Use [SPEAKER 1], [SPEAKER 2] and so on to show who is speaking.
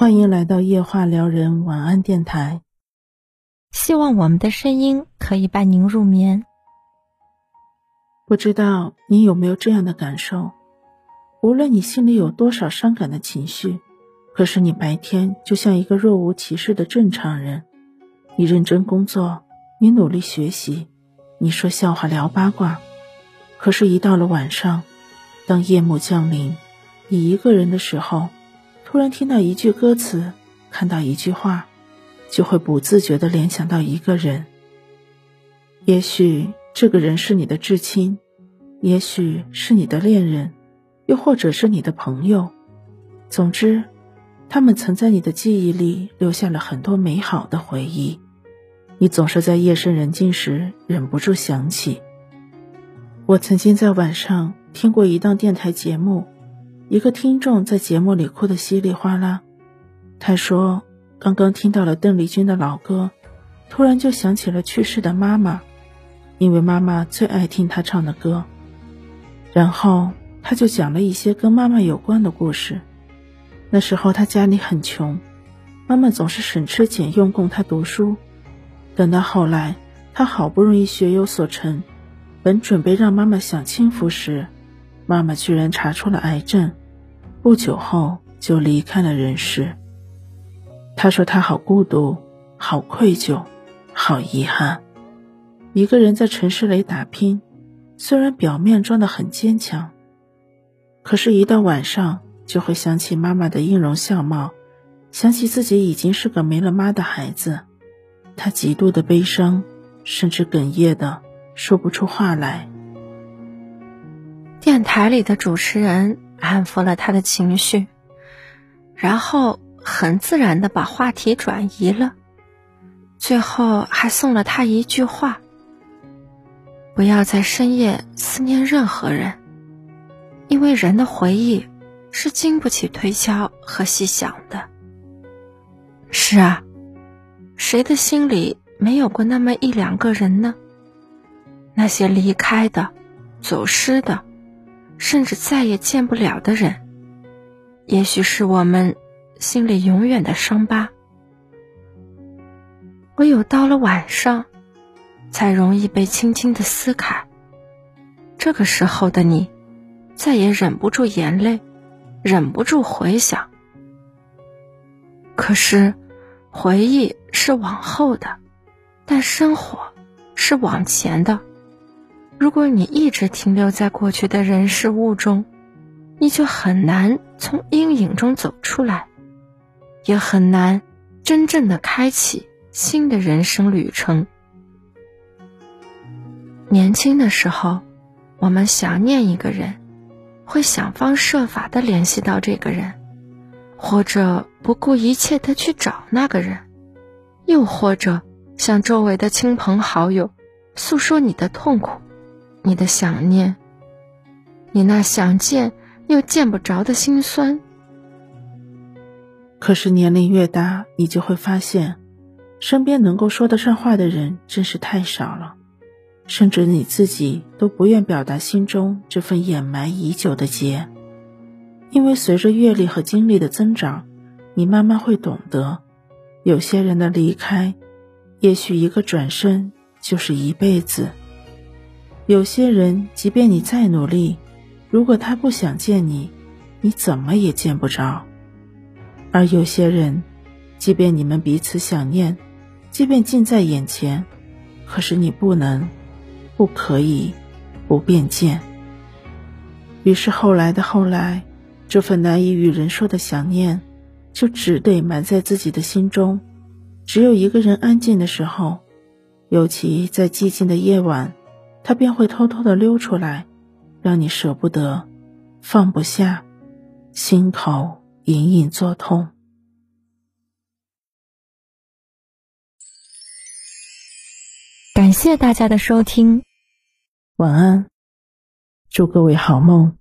[SPEAKER 1] 欢迎来到夜话撩人晚安电台。
[SPEAKER 2] 希望我们的声音可以伴您入眠。
[SPEAKER 1] 不知道你有没有这样的感受？无论你心里有多少伤感的情绪，可是你白天就像一个若无其事的正常人，你认真工作，你努力学习，你说笑话聊八卦，可是，一到了晚上，当夜幕降临，你一个人的时候。突然听到一句歌词，看到一句话，就会不自觉的联想到一个人。也许这个人是你的至亲，也许是你的恋人，又或者是你的朋友。总之，他们曾在你的记忆里留下了很多美好的回忆。你总是在夜深人静时忍不住想起。我曾经在晚上听过一档电台节目。一个听众在节目里哭得稀里哗啦，他说：“刚刚听到了邓丽君的老歌，突然就想起了去世的妈妈，因为妈妈最爱听他唱的歌。”然后他就讲了一些跟妈妈有关的故事。那时候他家里很穷，妈妈总是省吃俭用供他读书。等到后来，他好不容易学有所成，本准备让妈妈享清福时，妈妈居然查出了癌症。不久后就离开了人世。他说：“他好孤独，好愧疚，好遗憾。一个人在城市里打拼，虽然表面装得很坚强，可是，一到晚上就会想起妈妈的音容笑貌，想起自己已经是个没了妈的孩子。他极度的悲伤，甚至哽咽的说不出话来。”
[SPEAKER 2] 电台里的主持人。安抚了他的情绪，然后很自然的把话题转移了，最后还送了他一句话：不要在深夜思念任何人，因为人的回忆是经不起推敲和细想的。是啊，谁的心里没有过那么一两个人呢？那些离开的、走失的。甚至再也见不了的人，也许是我们心里永远的伤疤。唯有到了晚上，才容易被轻轻的撕开。这个时候的你，再也忍不住眼泪，忍不住回想。可是，回忆是往后的，但生活是往前的。如果你一直停留在过去的人事物中，你就很难从阴影中走出来，也很难真正的开启新的人生旅程。年轻的时候，我们想念一个人，会想方设法的联系到这个人，或者不顾一切的去找那个人，又或者向周围的亲朋好友诉说你的痛苦。你的想念，你那想见又见不着的心酸。
[SPEAKER 1] 可是年龄越大，你就会发现，身边能够说得上话的人真是太少了，甚至你自己都不愿表达心中这份掩埋已久的结。因为随着阅历和经历的增长，你慢慢会懂得，有些人的离开，也许一个转身就是一辈子。有些人，即便你再努力，如果他不想见你，你怎么也见不着；而有些人，即便你们彼此想念，即便近在眼前，可是你不能，不可以，不便见。于是后来的后来，这份难以与人说的想念，就只得埋在自己的心中。只有一个人安静的时候，尤其在寂静的夜晚。他便会偷偷的溜出来，让你舍不得，放不下，心口隐隐作痛。
[SPEAKER 2] 感谢大家的收听，
[SPEAKER 1] 晚安，祝各位好梦。